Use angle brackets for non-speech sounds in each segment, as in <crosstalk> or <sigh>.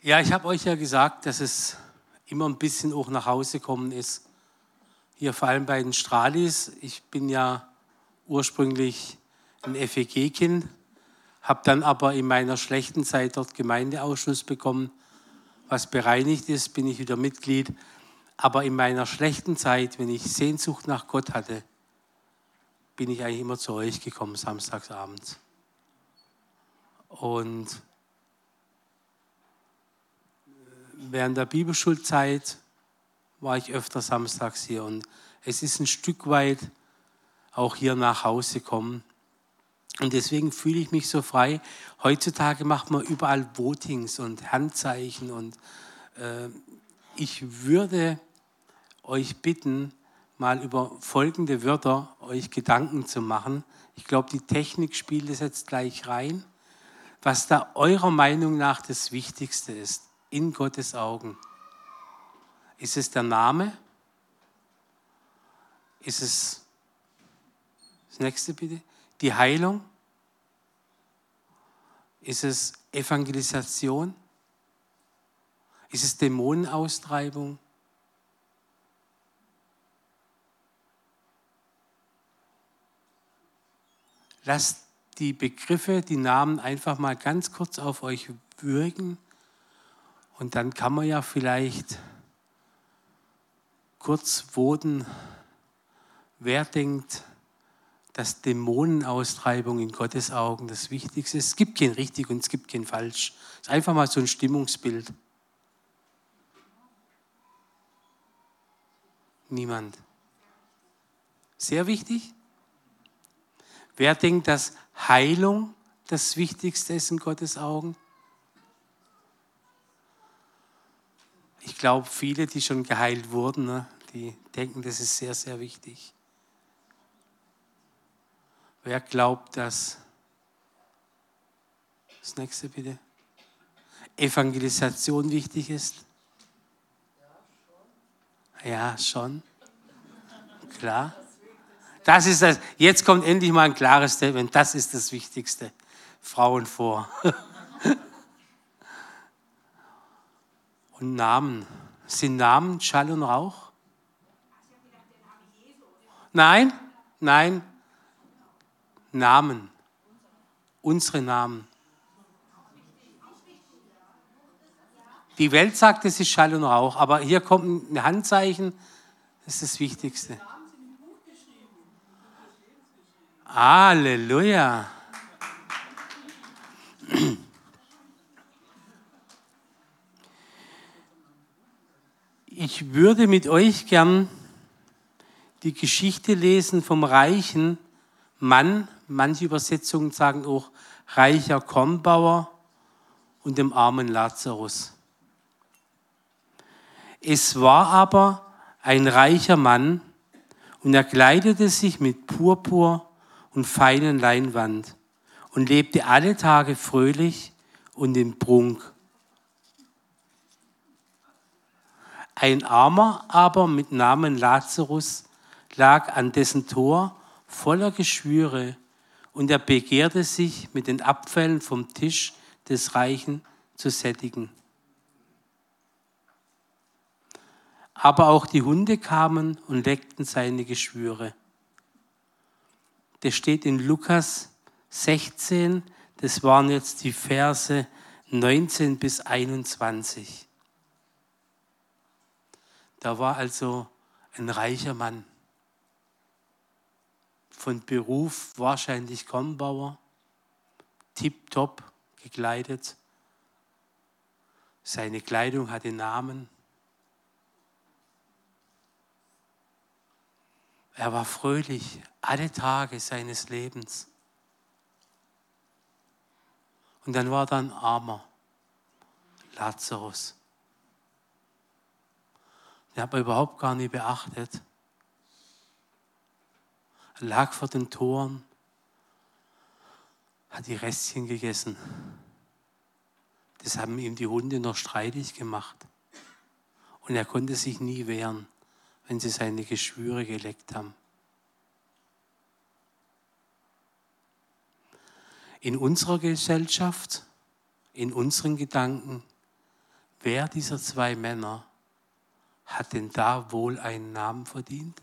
Ja, ich habe euch ja gesagt, dass es immer ein bisschen auch nach Hause kommen ist. Hier vor allem bei den Strahlis. Ich bin ja ursprünglich ein FEG-Kind, habe dann aber in meiner schlechten Zeit dort Gemeindeausschuss bekommen. Was bereinigt ist, bin ich wieder Mitglied. Aber in meiner schlechten Zeit, wenn ich Sehnsucht nach Gott hatte, bin ich eigentlich immer zu euch gekommen, samstagsabends. Und während der Bibelschulzeit war ich öfter samstags hier und es ist ein Stück weit auch hier nach Hause kommen. Und deswegen fühle ich mich so frei. Heutzutage macht man überall Votings und Handzeichen und äh, ich würde euch bitten, mal über folgende Wörter euch Gedanken zu machen. Ich glaube, die Technik spielt es jetzt gleich rein. Was da eurer Meinung nach das Wichtigste ist in Gottes Augen. Ist es der Name? Ist es das nächste bitte? Die Heilung? Ist es Evangelisation? Ist es Dämonenaustreibung? Lasst die Begriffe, die Namen einfach mal ganz kurz auf euch wirken und dann kann man ja vielleicht kurz voten, wer denkt, dass Dämonenaustreibung in Gottes Augen das Wichtigste ist. Es gibt kein richtig und es gibt kein falsch. Es ist einfach mal so ein Stimmungsbild. Niemand. Sehr wichtig. Wer denkt, dass Heilung das Wichtigste ist in Gottes Augen? Ich glaube, viele, die schon geheilt wurden, ne, die denken, das ist sehr, sehr wichtig. Wer glaubt, dass das nächste bitte Evangelisation wichtig ist? Ja, schon. Klar. Das ist das. Jetzt kommt endlich mal ein klares Statement. Das ist das Wichtigste. Frauen vor. <laughs> Und Namen. Sind Namen Schall und Rauch? Nein, nein. Namen. Unsere Namen. Die Welt sagt, es ist Schall und Rauch, aber hier kommt ein Handzeichen, das ist das Wichtigste. Halleluja. Ich würde mit euch gern die Geschichte lesen vom reichen Mann. Manche Übersetzungen sagen auch reicher Kornbauer und dem armen Lazarus. Es war aber ein reicher Mann und er kleidete sich mit Purpur und feinen Leinwand und lebte alle Tage fröhlich und im Prunk. Ein Armer aber mit Namen Lazarus lag an dessen Tor voller Geschwüre und er begehrte sich mit den Abfällen vom Tisch des Reichen zu sättigen. Aber auch die Hunde kamen und leckten seine Geschwüre das steht in Lukas 16, das waren jetzt die Verse 19 bis 21. Da war also ein reicher Mann, von Beruf wahrscheinlich Kornbauer, tiptop gekleidet. Seine Kleidung hatte Namen. Er war fröhlich alle Tage seines Lebens. Und dann war da ein armer Lazarus. Den hat man überhaupt gar nicht beachtet. Er lag vor den Toren, hat die Restchen gegessen. Das haben ihm die Hunde noch streitig gemacht. Und er konnte sich nie wehren wenn sie seine Geschwüre geleckt haben. In unserer Gesellschaft, in unseren Gedanken wer dieser zwei Männer hat denn da wohl einen Namen verdient?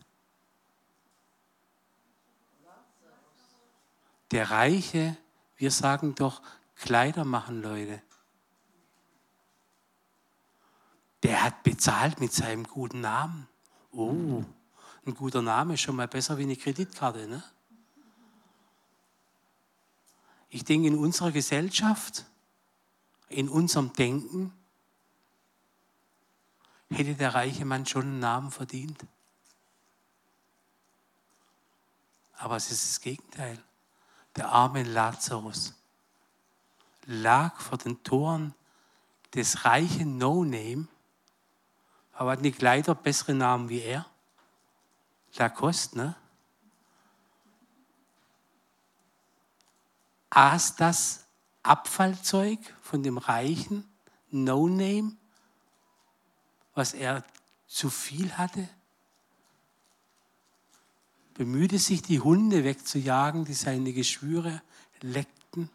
Der Reiche, wir sagen doch, Kleider machen Leute. Der hat bezahlt mit seinem guten Namen. Oh, ein guter Name ist schon mal besser wie eine Kreditkarte. Ne? Ich denke, in unserer Gesellschaft, in unserem Denken, hätte der reiche Mann schon einen Namen verdient. Aber es ist das Gegenteil. Der arme Lazarus lag vor den Toren des reichen No-Name, aber hat nicht leider bessere Namen wie er. Lacoste, ne? Aß das Abfallzeug von dem reichen No-Name, was er zu viel hatte? Bemühte sich, die Hunde wegzujagen, die seine Geschwüre leckten?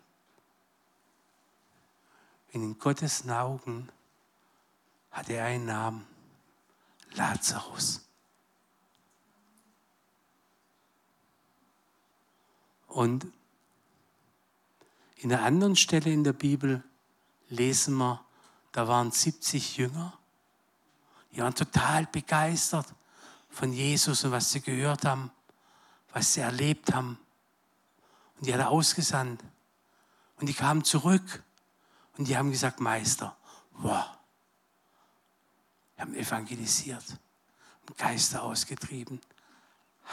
In Gottes Augen hatte er einen Namen. Lazarus. Und in einer anderen Stelle in der Bibel lesen wir, da waren 70 Jünger, die waren total begeistert von Jesus und was sie gehört haben, was sie erlebt haben. Und die hat er ausgesandt. Und die kamen zurück und die haben gesagt, Meister, wow, wir haben evangelisiert, Geister ausgetrieben,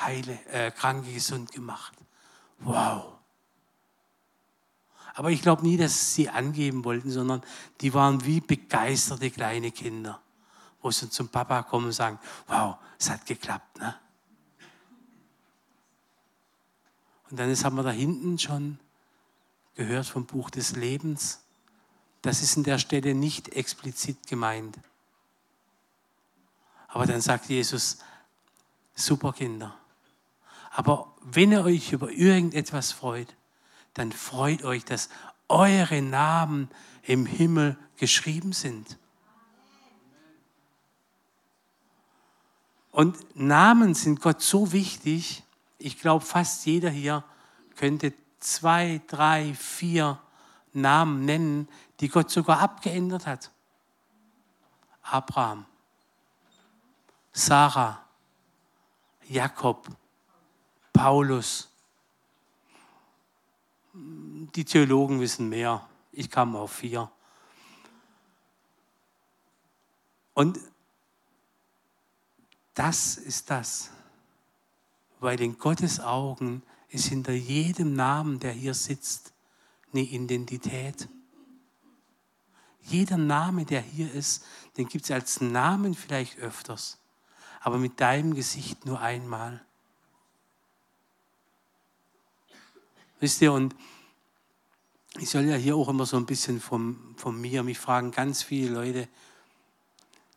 Heile, äh, Kranke gesund gemacht. Wow. Aber ich glaube nie, dass sie angeben wollten, sondern die waren wie begeisterte kleine Kinder, wo sie zum Papa kommen und sagen, wow, es hat geklappt. Ne? Und dann haben wir da hinten schon gehört vom Buch des Lebens. Das ist in der Stelle nicht explizit gemeint. Aber dann sagt Jesus, super Kinder. Aber wenn ihr euch über irgendetwas freut, dann freut euch, dass eure Namen im Himmel geschrieben sind. Und Namen sind Gott so wichtig. Ich glaube, fast jeder hier könnte zwei, drei, vier Namen nennen, die Gott sogar abgeändert hat. Abraham, Sarah, Jakob, Paulus. Die Theologen wissen mehr. Ich kam auf vier. Und das ist das, weil in Gottes Augen ist hinter jedem Namen, der hier sitzt, eine Identität. Jeder Name, der hier ist, den gibt es als Namen vielleicht öfters aber mit deinem Gesicht nur einmal. Wisst ihr, und ich soll ja hier auch immer so ein bisschen von, von mir, mich fragen ganz viele Leute,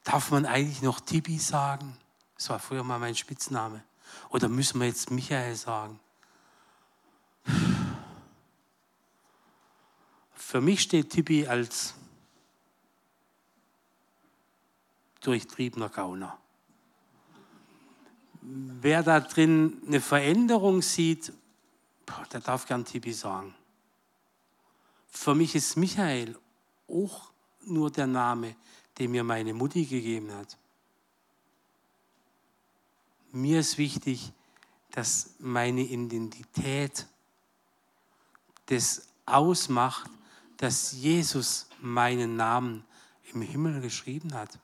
darf man eigentlich noch Tibi sagen? Das war früher mal mein Spitzname. Oder müssen wir jetzt Michael sagen? Für mich steht Tibi als durchtriebener Gauner wer da drin eine Veränderung sieht, der darf gern Tibi sagen. Für mich ist Michael auch nur der Name, den mir meine Mutti gegeben hat. Mir ist wichtig, dass meine Identität das ausmacht, dass Jesus meinen Namen im Himmel geschrieben hat.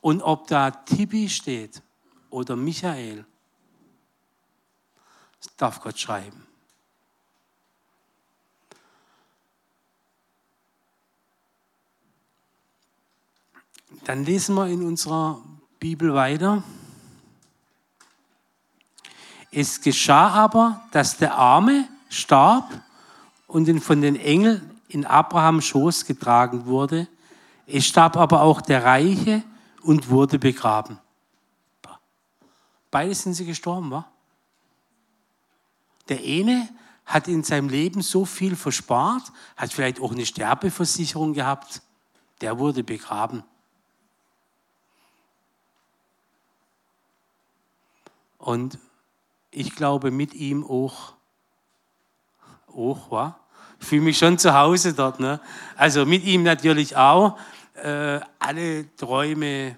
Und ob da Tibi steht oder Michael, das darf Gott schreiben. Dann lesen wir in unserer Bibel weiter. Es geschah aber, dass der Arme starb und von den Engeln in Abrahams Schoß getragen wurde. Es starb aber auch der Reiche und wurde begraben. Beide sind sie gestorben, wa? Der eine hat in seinem Leben so viel verspart, hat vielleicht auch eine Sterbeversicherung gehabt. der wurde begraben. Und ich glaube mit ihm auch, auch, wa? Ich fühle mich schon zu Hause dort. Ne? Also mit ihm natürlich auch. Äh, alle Träume,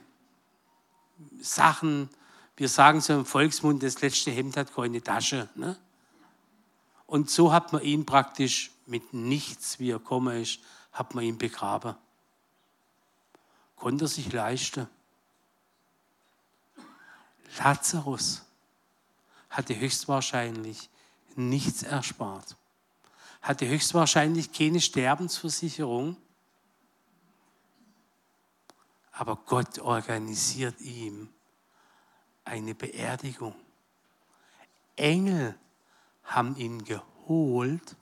Sachen, wir sagen so im Volksmund, das letzte Hemd hat keine Tasche. Ne? Und so hat man ihn praktisch mit nichts, wie er gekommen ist, hat man ihn begraben. Konnte er sich leisten. Lazarus hatte höchstwahrscheinlich nichts erspart, hatte höchstwahrscheinlich keine Sterbensversicherung, aber Gott organisiert ihm eine Beerdigung. Engel haben ihn geholt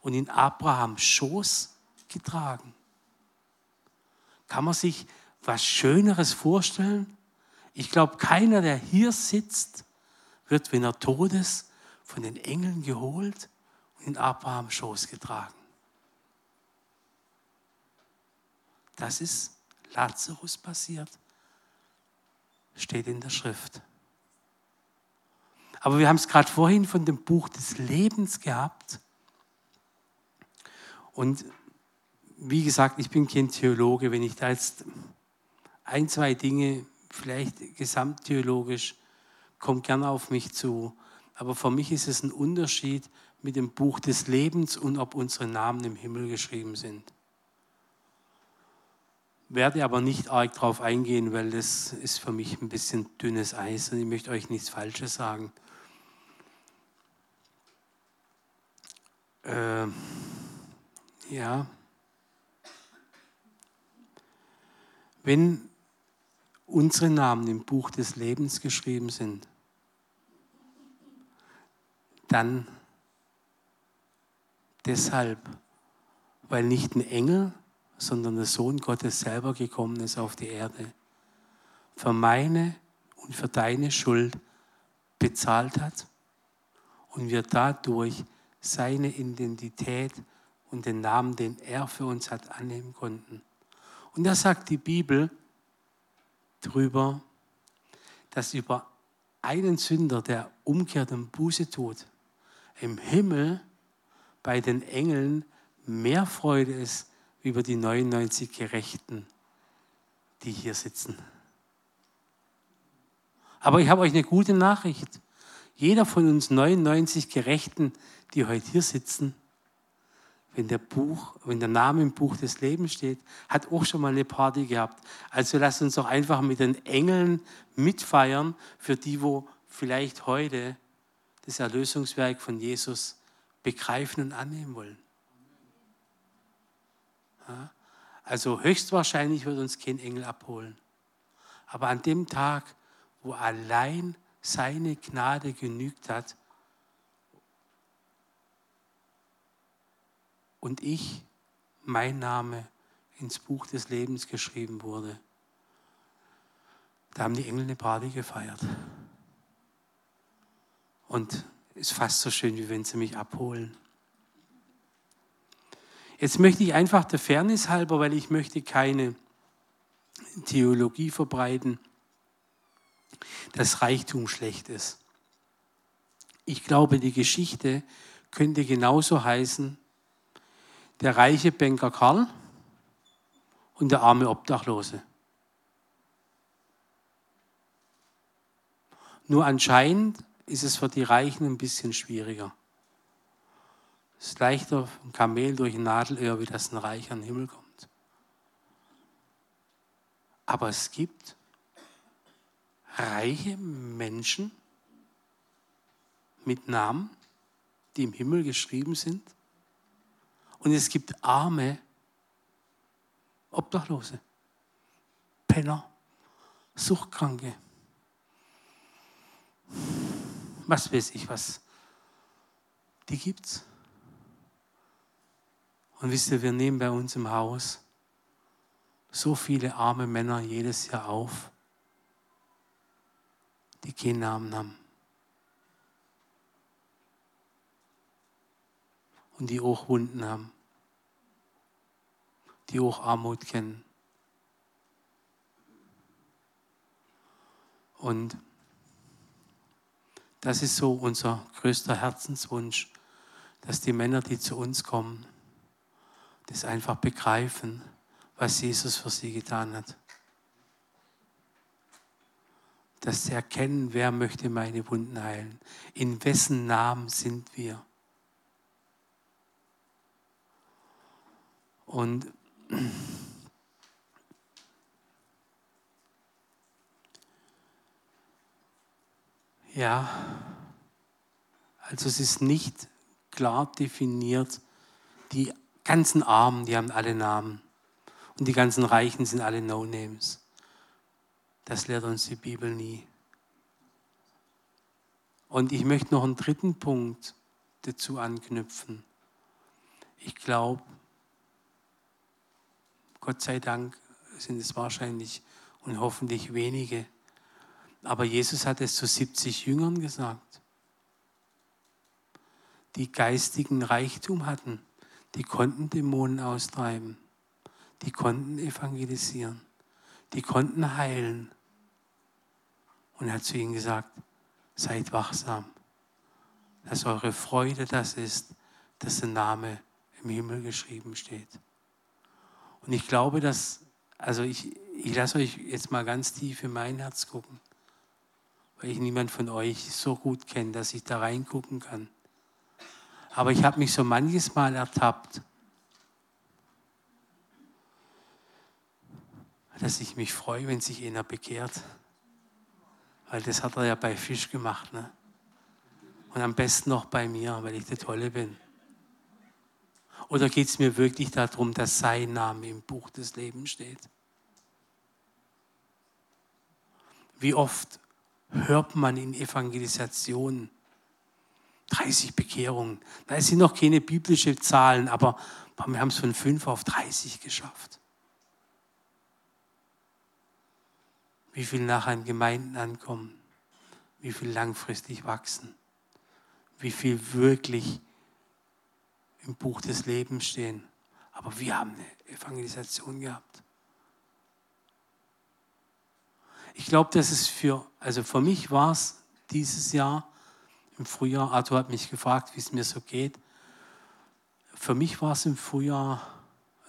und in Abrahams Schoß getragen. Kann man sich was Schöneres vorstellen? Ich glaube, keiner, der hier sitzt, wird, wenn er tot ist, von den Engeln geholt und in Abrahams Schoß getragen. Das ist Lazarus passiert. Steht in der Schrift. Aber wir haben es gerade vorhin von dem Buch des Lebens gehabt. Und wie gesagt, ich bin kein Theologe. Wenn ich da jetzt ein, zwei Dinge, vielleicht gesamttheologisch, kommt gerne auf mich zu. Aber für mich ist es ein Unterschied mit dem Buch des Lebens und ob unsere Namen im Himmel geschrieben sind. Werde aber nicht arg darauf eingehen, weil das ist für mich ein bisschen dünnes Eis und ich möchte euch nichts Falsches sagen. Äh, ja. Wenn unsere Namen im Buch des Lebens geschrieben sind, dann deshalb, weil nicht ein Engel, sondern der Sohn Gottes selber gekommen ist auf die Erde, für meine und für deine Schuld bezahlt hat und wir dadurch seine Identität und den Namen, den er für uns hat, annehmen konnten. Und da sagt die Bibel drüber, dass über einen Sünder, der umkehrt und Buße tut, im Himmel bei den Engeln mehr Freude ist über die 99 Gerechten, die hier sitzen. Aber ich habe euch eine gute Nachricht. Jeder von uns 99 Gerechten, die heute hier sitzen, wenn der, Buch, wenn der Name im Buch des Lebens steht, hat auch schon mal eine Party gehabt. Also lasst uns doch einfach mit den Engeln mitfeiern, für die, wo vielleicht heute das Erlösungswerk von Jesus begreifen und annehmen wollen. Ja? Also höchstwahrscheinlich wird uns kein Engel abholen. Aber an dem Tag, wo allein seine Gnade genügt hat und ich, mein Name ins Buch des Lebens geschrieben wurde, da haben die Engel eine Party gefeiert. Und ist fast so schön, wie wenn sie mich abholen. Jetzt möchte ich einfach der Fairness halber, weil ich möchte keine Theologie verbreiten, dass Reichtum schlecht ist. Ich glaube, die Geschichte könnte genauso heißen, der reiche Banker Karl und der arme Obdachlose. Nur anscheinend ist es für die Reichen ein bisschen schwieriger. Es ist leichter ein Kamel durch ein Nadelöhr, wie das ein Reicher in den Himmel kommt. Aber es gibt reiche Menschen mit Namen, die im Himmel geschrieben sind. Und es gibt arme Obdachlose, Penner, Suchtkranke was weiß ich was. Die gibt's. Und wisst ihr, wir nehmen bei uns im Haus so viele arme Männer jedes Jahr auf, die keinen Namen haben. Und die auch Wunden haben. die auch Armut kennen. Und das ist so unser größter Herzenswunsch, dass die Männer, die zu uns kommen, das einfach begreifen, was Jesus für sie getan hat. Dass sie erkennen, wer möchte meine Wunden heilen. In wessen Namen sind wir. Und ja, also es ist nicht klar definiert. Die ganzen Armen, die haben alle Namen. Und die ganzen Reichen sind alle No-Names. Das lehrt uns die Bibel nie. Und ich möchte noch einen dritten Punkt dazu anknüpfen. Ich glaube, Gott sei Dank sind es wahrscheinlich und hoffentlich wenige. Aber Jesus hat es zu 70 Jüngern gesagt, die geistigen Reichtum hatten, die konnten Dämonen austreiben, die konnten evangelisieren, die konnten heilen. Und er hat zu ihnen gesagt, seid wachsam, dass eure Freude das ist, dass der Name im Himmel geschrieben steht. Und ich glaube, dass, also ich, ich lasse euch jetzt mal ganz tief in mein Herz gucken, weil ich niemand von euch so gut kenne, dass ich da reingucken kann. Aber ich habe mich so manches Mal ertappt, dass ich mich freue, wenn sich einer bekehrt. Weil das hat er ja bei Fisch gemacht. Ne? Und am besten noch bei mir, weil ich der Tolle bin. Oder geht es mir wirklich darum, dass sein Name im Buch des Lebens steht? Wie oft hört man in Evangelisationen 30 Bekehrungen? Da sind noch keine biblischen Zahlen, aber wir haben es von 5 auf 30 geschafft. Wie viel nachher in Gemeinden ankommen, wie viel langfristig wachsen, wie viel wirklich im Buch des Lebens stehen. Aber wir haben eine Evangelisation gehabt. Ich glaube, dass es für, also für mich war es dieses Jahr im Frühjahr, Arthur hat mich gefragt, wie es mir so geht. Für mich war es im Frühjahr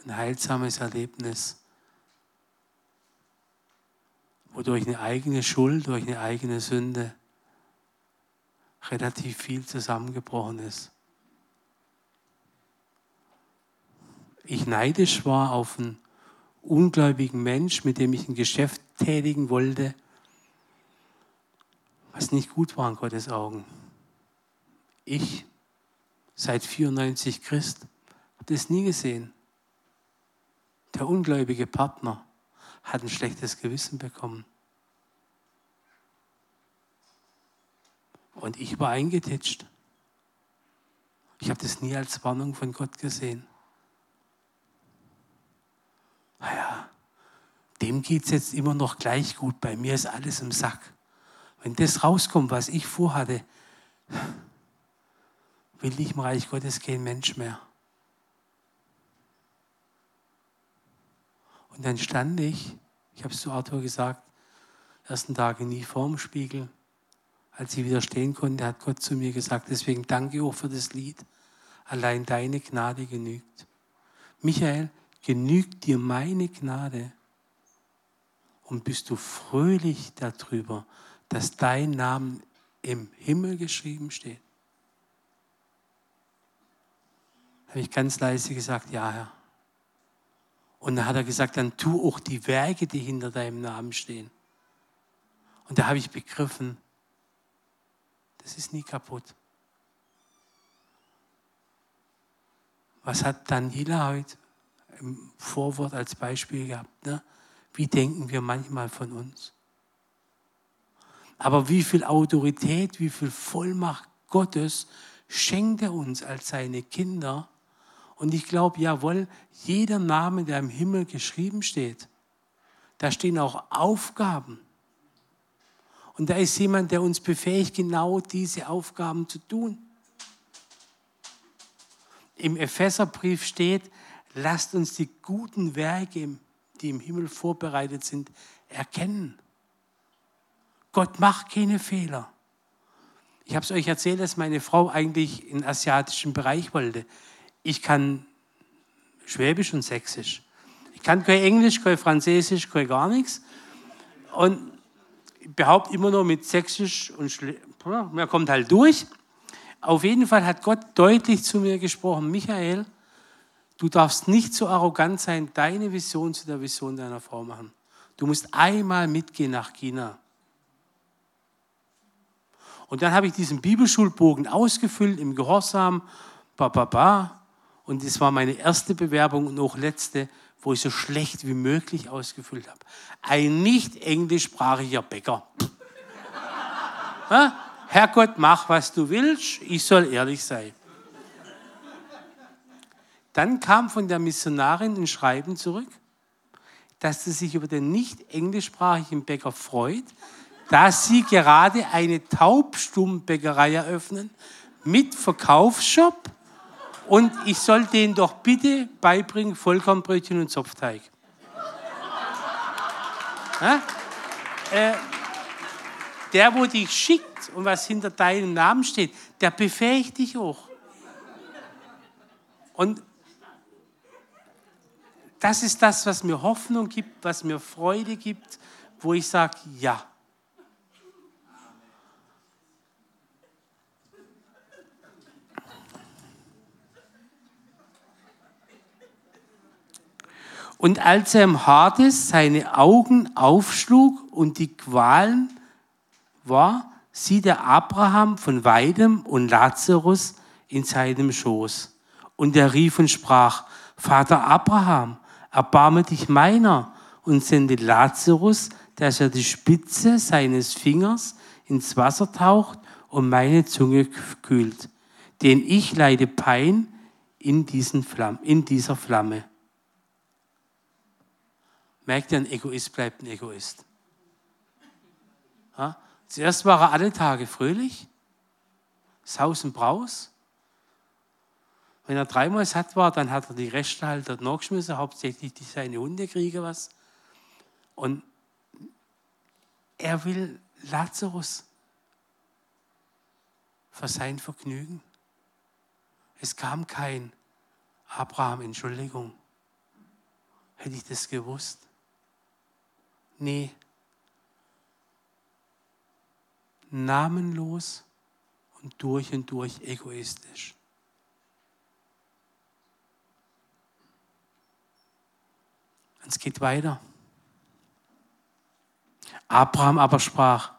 ein heilsames Erlebnis, wo durch eine eigene Schuld, durch eine eigene Sünde relativ viel zusammengebrochen ist. ich neidisch war auf einen ungläubigen Mensch, mit dem ich ein Geschäft tätigen wollte, was nicht gut war in Gottes Augen. Ich, seit 94 Christ, habe das nie gesehen. Der ungläubige Partner hat ein schlechtes Gewissen bekommen. Und ich war eingetitscht. Ich habe das nie als Warnung von Gott gesehen. Naja, dem geht es jetzt immer noch gleich gut, bei mir ist alles im Sack. Wenn das rauskommt, was ich vorhatte, will ich im Reich Gottes kein Mensch mehr. Und dann stand ich, ich habe es zu Arthur gesagt, ersten Tage nie vorm Spiegel. Als ich wieder stehen konnte, hat Gott zu mir gesagt, deswegen danke auch für das Lied. Allein deine Gnade genügt. Michael, genügt dir meine Gnade und bist du fröhlich darüber, dass dein Name im Himmel geschrieben steht? Habe ich ganz leise gesagt, ja, Herr. Und dann hat er gesagt, dann tu auch die Werke, die hinter deinem Namen stehen. Und da habe ich begriffen, das ist nie kaputt. Was hat Daniela heute im Vorwort als Beispiel gehabt. Ne? Wie denken wir manchmal von uns? Aber wie viel Autorität, wie viel Vollmacht Gottes schenkt er uns als seine Kinder? Und ich glaube, jawohl, jeder Name, der im Himmel geschrieben steht, da stehen auch Aufgaben. Und da ist jemand, der uns befähigt, genau diese Aufgaben zu tun. Im Epheserbrief steht, lasst uns die guten Werke, die im Himmel vorbereitet sind, erkennen. Gott macht keine Fehler. Ich habe es euch erzählt, dass meine Frau eigentlich in den asiatischen Bereich wollte. Ich kann Schwäbisch und Sächsisch. Ich kann kein Englisch, kein Französisch, kein gar nichts. Und behaupte immer nur mit Sächsisch und Schle man kommt halt durch. Auf jeden Fall hat Gott deutlich zu mir gesprochen, Michael, du darfst nicht so arrogant sein, deine Vision zu der Vision deiner Frau machen. Du musst einmal mitgehen nach China. Und dann habe ich diesen Bibelschulbogen ausgefüllt im Gehorsam, ba, ba, ba. Und das war meine erste Bewerbung und auch letzte, wo ich so schlecht wie möglich ausgefüllt habe. Ein nicht englischsprachiger Bäcker. <laughs> Herrgott, mach, was du willst, ich soll ehrlich sein. Dann kam von der Missionarin ein Schreiben zurück, dass sie sich über den nicht englischsprachigen Bäcker freut, dass sie gerade eine Taubstummbäckerei eröffnen mit Verkaufsshop und ich soll denen doch bitte beibringen Vollkornbrötchen und Zopfteig. äh, der, wo dich schickt und was hinter deinem Namen steht, der befähigt dich auch. Und das ist das, was mir Hoffnung gibt, was mir Freude gibt, wo ich sage, ja. Und als er im Hades seine Augen aufschlug und die Qualen war, sieht er Abraham von weitem und Lazarus in seinem Schoß. Und er rief und sprach, Vater Abraham, erbarme dich meiner und sende Lazarus, dass er die Spitze seines Fingers ins Wasser taucht und meine Zunge kühlt. Denn ich leide Pein in, diesen Flamm, in dieser Flamme. Merkt ihr, ein Egoist bleibt ein Egoist. Ja? Zuerst war er alle Tage fröhlich, Saus und Braus. Wenn er dreimal satt war, dann hat er die Reste halt dort nachgeschmissen, hauptsächlich die, seine Hunde kriegen was. Und er will Lazarus für sein Vergnügen. Es kam kein Abraham, Entschuldigung. Hätte ich das gewusst? Nee. Namenlos und durch und durch egoistisch. Und es geht weiter. Abraham aber sprach,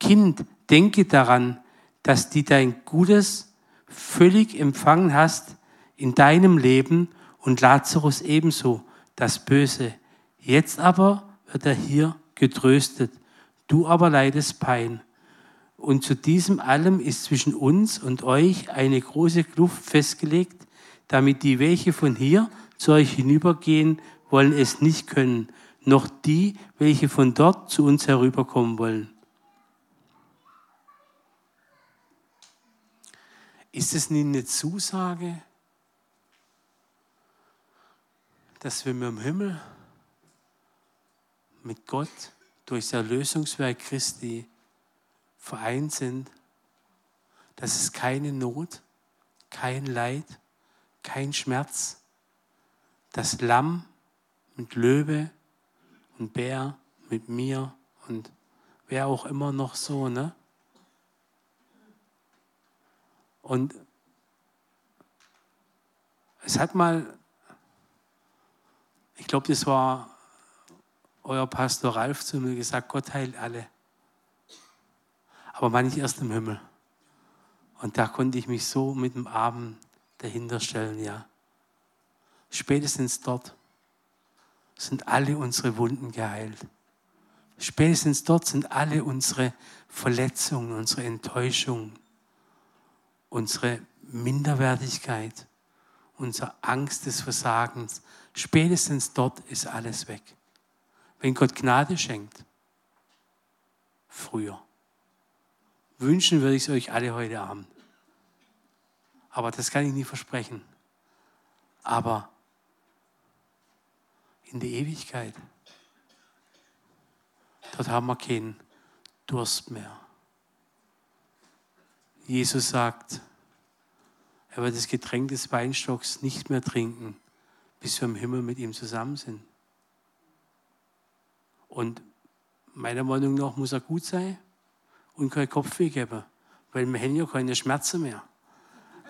Kind, denke daran, dass du dein Gutes völlig empfangen hast in deinem Leben und Lazarus ebenso, das Böse. Jetzt aber wird er hier getröstet. Du aber leidest Pein. Und zu diesem allem ist zwischen uns und euch eine große Kluft festgelegt, damit die, welche von hier zu euch hinübergehen, wollen es nicht können, noch die, welche von dort zu uns herüberkommen wollen. Ist es nicht eine Zusage, dass wir dem Himmel mit Gott durch das Erlösungswerk Christi vereint sind, dass es keine Not, kein Leid, kein Schmerz, das Lamm mit Löwe und Bär mit mir und wer auch immer noch so, ne? Und es hat mal, ich glaube, das war euer Pastor Ralf zu mir gesagt, Gott heilt alle. Aber manche erst im Himmel. Und da konnte ich mich so mit dem Abend dahinter stellen, ja. Spätestens dort sind alle unsere Wunden geheilt. Spätestens dort sind alle unsere Verletzungen, unsere Enttäuschungen, unsere Minderwertigkeit, unsere Angst des Versagens. Spätestens dort ist alles weg wenn Gott Gnade schenkt, früher. Wünschen würde ich es euch alle heute Abend. Aber das kann ich nie versprechen. Aber in die Ewigkeit. Dort haben wir keinen Durst mehr. Jesus sagt, er wird das Getränk des Weinstocks nicht mehr trinken, bis wir im Himmel mit ihm zusammen sind. Und meiner Meinung nach muss er gut sein und kein Kopfweh geben, weil wir haben ja keine Schmerzen mehr.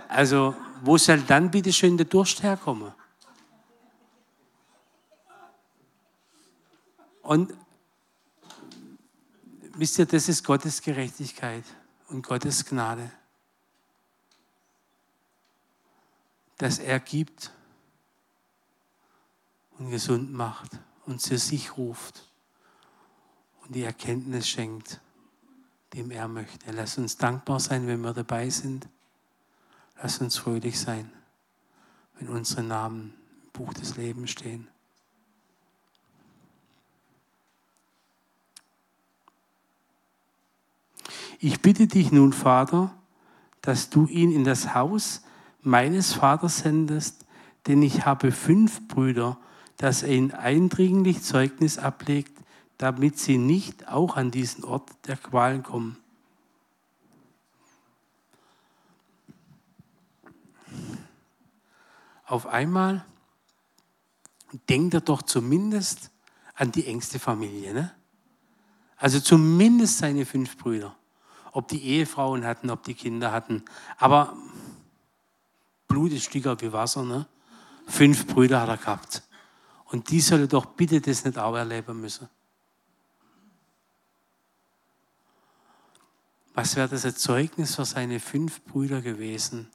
Also, wo soll dann bitte schön der Durst herkommen? Und wisst ihr, das ist Gottes Gerechtigkeit und Gottes Gnade. Dass er gibt und gesund macht und zu sich ruft und die Erkenntnis schenkt, dem er möchte. Lass uns dankbar sein, wenn wir dabei sind. Lass uns fröhlich sein, wenn unsere Namen im Buch des Lebens stehen. Ich bitte dich nun, Vater, dass du ihn in das Haus meines Vaters sendest, denn ich habe fünf Brüder, dass er ihnen eindringlich Zeugnis ablegt, damit sie nicht auch an diesen Ort der Qualen kommen. Auf einmal denkt er doch zumindest an die engste Familie. Ne? Also zumindest seine fünf Brüder ob die Ehefrauen hatten, ob die Kinder hatten. Aber Blut ist stärker wie Wasser. Ne? Fünf Brüder hat er gehabt. Und die sollen doch bitte das nicht auch erleben müssen. Was wäre das ein Zeugnis für seine fünf Brüder gewesen,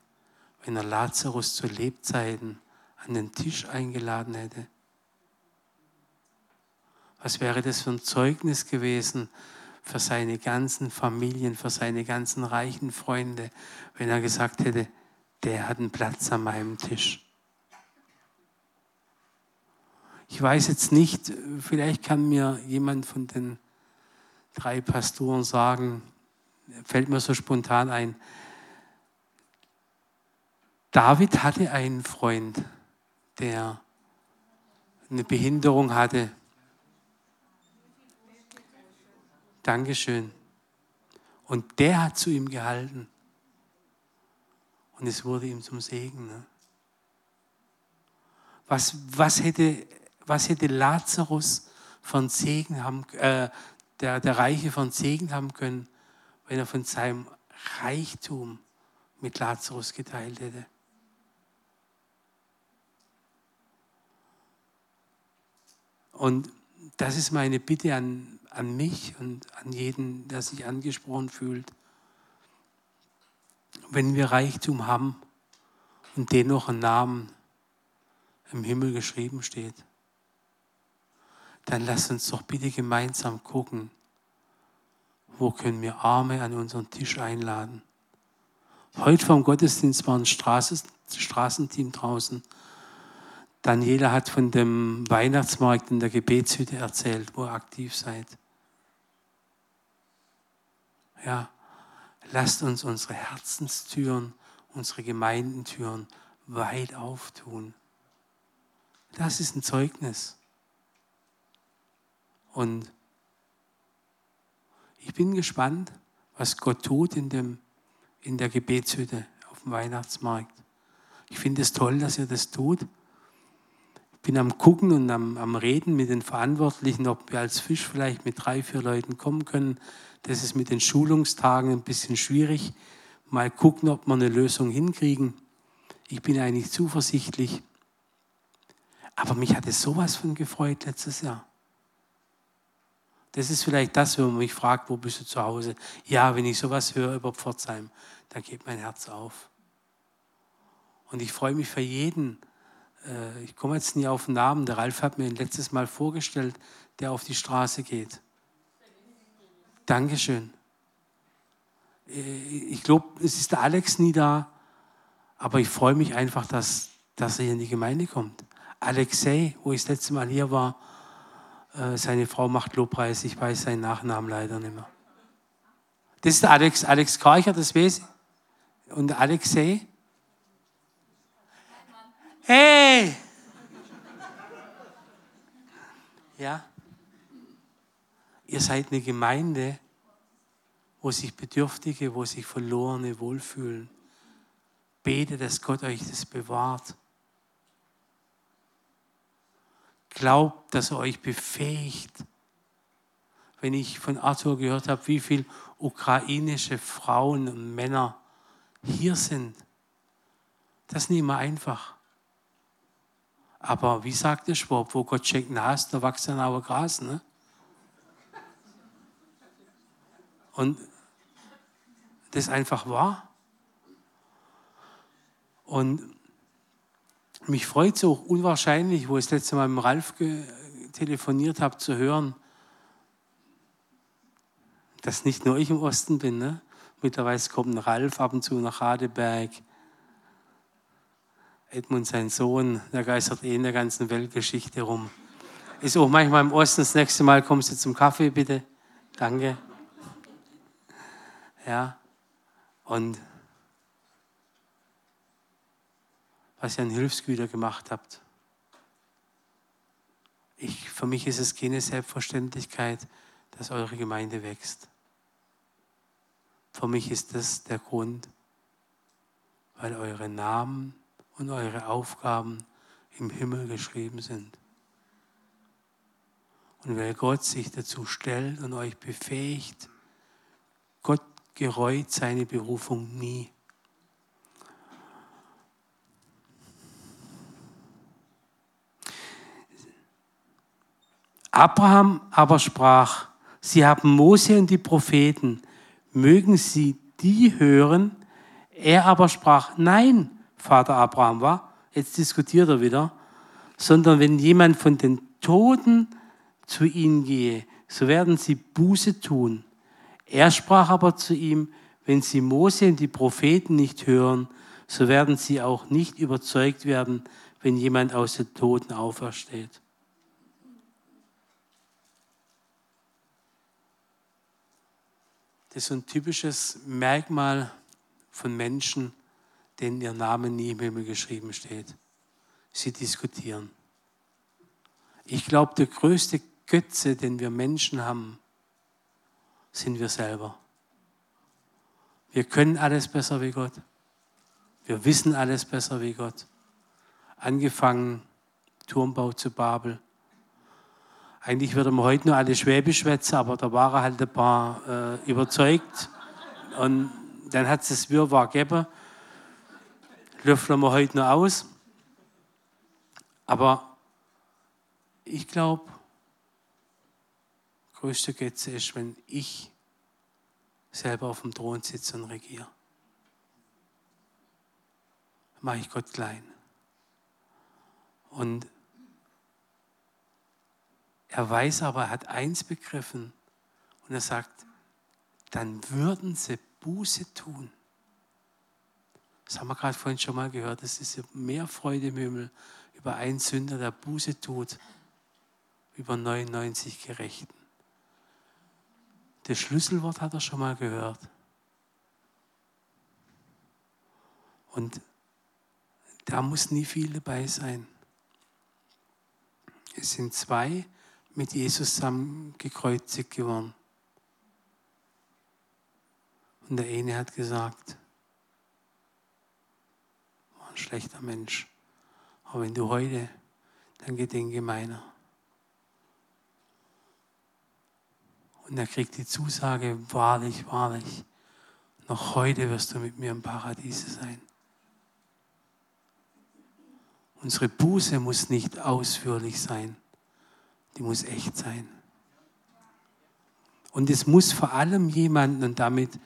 wenn er Lazarus zu Lebzeiten an den Tisch eingeladen hätte? Was wäre das für ein Zeugnis gewesen, für seine ganzen Familien, für seine ganzen reichen Freunde, wenn er gesagt hätte, der hat einen Platz an meinem Tisch. Ich weiß jetzt nicht, vielleicht kann mir jemand von den drei Pastoren sagen, fällt mir so spontan ein, David hatte einen Freund, der eine Behinderung hatte, Dankeschön. Und der hat zu ihm gehalten. Und es wurde ihm zum Segen. Ne? Was, was, hätte, was hätte Lazarus von Segen haben, äh, der, der Reiche von Segen haben können, wenn er von seinem Reichtum mit Lazarus geteilt hätte? Und das ist meine Bitte an, an mich und an jeden, der sich angesprochen fühlt. Wenn wir Reichtum haben und dennoch ein Namen im Himmel geschrieben steht, dann lass uns doch bitte gemeinsam gucken, wo können wir Arme an unseren Tisch einladen. Heute vom Gottesdienst war ein Straßenteam draußen Daniela hat von dem Weihnachtsmarkt in der Gebetshütte erzählt, wo ihr aktiv seid. Ja, lasst uns unsere Herzenstüren, unsere Gemeindentüren weit auftun. Das ist ein Zeugnis. Und ich bin gespannt, was Gott tut in, dem, in der Gebetshütte auf dem Weihnachtsmarkt. Ich finde es toll, dass ihr das tut bin am Gucken und am, am Reden mit den Verantwortlichen, ob wir als Fisch vielleicht mit drei, vier Leuten kommen können. Das ist mit den Schulungstagen ein bisschen schwierig. Mal gucken, ob wir eine Lösung hinkriegen. Ich bin eigentlich zuversichtlich. Aber mich hat es sowas von gefreut letztes Jahr. Das ist vielleicht das, wenn man mich fragt, wo bist du zu Hause? Ja, wenn ich sowas höre über Pforzheim, dann geht mein Herz auf. Und ich freue mich für jeden, äh, ich komme jetzt nie auf den Namen, der Ralf hat mir ihn letztes Mal vorgestellt, der auf die Straße geht. Dankeschön. Äh, ich glaube, es ist der Alex nie da, aber ich freue mich einfach, dass, dass er hier in die Gemeinde kommt. Alexei, wo ich das letzte Mal hier war, äh, seine Frau macht Lobpreis, ich weiß seinen Nachnamen leider nicht mehr. Das ist der Alex, Alex Karcher, das weiß ich. Und Alexei, Hey! Ja? Ihr seid eine Gemeinde, wo sich Bedürftige, wo sich Verlorene wohlfühlen. Bete, dass Gott euch das bewahrt. Glaubt, dass er euch befähigt. Wenn ich von Arthur gehört habe, wie viele ukrainische Frauen und Männer hier sind, das ist nicht immer einfach. Aber wie sagt der Schwab, wo Gott schenkt Nas, da wächst dann aber Gras. Ne? Und das ist einfach wahr. Und mich freut es auch unwahrscheinlich, wo ich das letzte Mal mit Ralf telefoniert habe, zu hören, dass nicht nur ich im Osten bin. Ne? Mittlerweile kommt ein Ralf ab und zu nach Radeberg. Edmund, sein Sohn, der geistert eh in der ganzen Weltgeschichte rum. Ist auch manchmal im Osten. Das nächste Mal kommst du zum Kaffee, bitte. Danke. Ja. Und was ihr an Hilfsgüter gemacht habt. Ich, für mich ist es keine Selbstverständlichkeit, dass eure Gemeinde wächst. Für mich ist das der Grund, weil eure Namen und eure Aufgaben im Himmel geschrieben sind. Und weil Gott sich dazu stellt und euch befähigt, Gott gereut seine Berufung nie. Abraham aber sprach, Sie haben Mose und die Propheten, mögen Sie die hören? Er aber sprach, nein, Vater Abraham war, jetzt diskutiert er wieder, sondern wenn jemand von den Toten zu ihnen gehe, so werden sie Buße tun. Er sprach aber zu ihm, wenn sie Mose und die Propheten nicht hören, so werden sie auch nicht überzeugt werden, wenn jemand aus den Toten aufersteht. Das ist ein typisches Merkmal von Menschen, denen ihr Name nie im Himmel geschrieben steht. Sie diskutieren. Ich glaube, der größte Götze, den wir Menschen haben, sind wir selber. Wir können alles besser wie Gott. Wir wissen alles besser wie Gott. Angefangen Turmbau zu Babel. Eigentlich würde man heute nur alle Schwäbisch schwätzen, aber da waren halt ein paar äh, überzeugt. Und dann hat es das Wirrwarr gegeben löffeln wir heute noch aus. Aber ich glaube, größte Götze ist, wenn ich selber auf dem Thron sitze und regiere. Mache ich Gott klein. Und er weiß aber, er hat eins begriffen. Und er sagt, dann würden sie Buße tun. Das haben wir gerade vorhin schon mal gehört. Es ist mehr Freude im Himmel über einen Sünder, der Buße tut, über 99 Gerechten. Das Schlüsselwort hat er schon mal gehört. Und da muss nie viel dabei sein. Es sind zwei mit Jesus zusammen gekreuzigt geworden. Und der eine hat gesagt, schlechter Mensch. Aber wenn du heute, dann gedenke meiner. Und er kriegt die Zusage, wahrlich, wahrlich, noch heute wirst du mit mir im Paradiese sein. Unsere Buße muss nicht ausführlich sein, die muss echt sein. Und es muss vor allem jemanden, und damit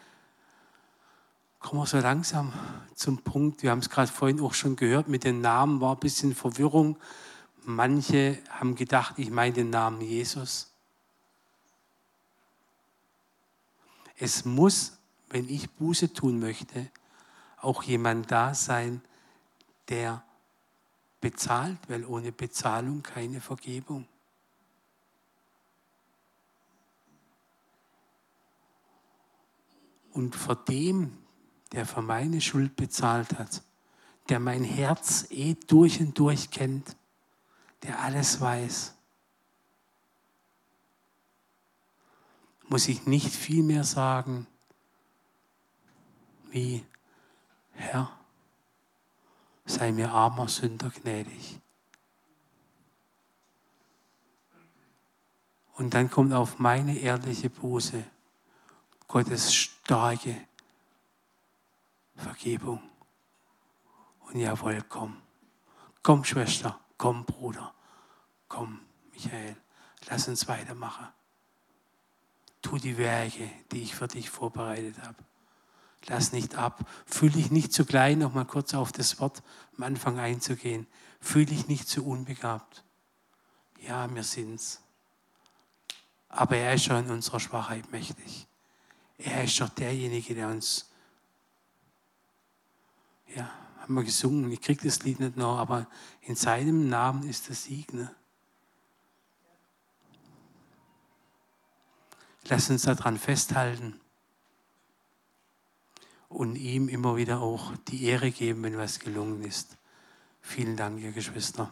kommen wir so langsam zum Punkt. Wir haben es gerade vorhin auch schon gehört, mit den Namen war ein bisschen Verwirrung. Manche haben gedacht, ich meine den Namen Jesus. Es muss, wenn ich Buße tun möchte, auch jemand da sein, der bezahlt, weil ohne Bezahlung keine Vergebung. Und vor dem der für meine Schuld bezahlt hat, der mein Herz eh durch und durch kennt, der alles weiß. muss ich nicht viel mehr sagen wie, Herr, sei mir armer Sünder gnädig. Und dann kommt auf meine ehrliche Buße Gottes starke Vergebung. Und jawohl, komm. Komm, Schwester, komm, Bruder, komm, Michael, lass uns weitermachen. Tu die Werke, die ich für dich vorbereitet habe. Lass nicht ab. Fühl dich nicht zu klein, noch mal kurz auf das Wort am Anfang einzugehen. Fühl dich nicht zu unbegabt. Ja, wir sind's. Aber er ist schon in unserer Schwachheit mächtig. Er ist doch derjenige, der uns, ja, haben wir gesungen, ich kriege das Lied nicht noch, aber in seinem Namen ist der Sieg. Ne? Lass uns daran festhalten und ihm immer wieder auch die Ehre geben, wenn was gelungen ist. Vielen Dank, ihr Geschwister.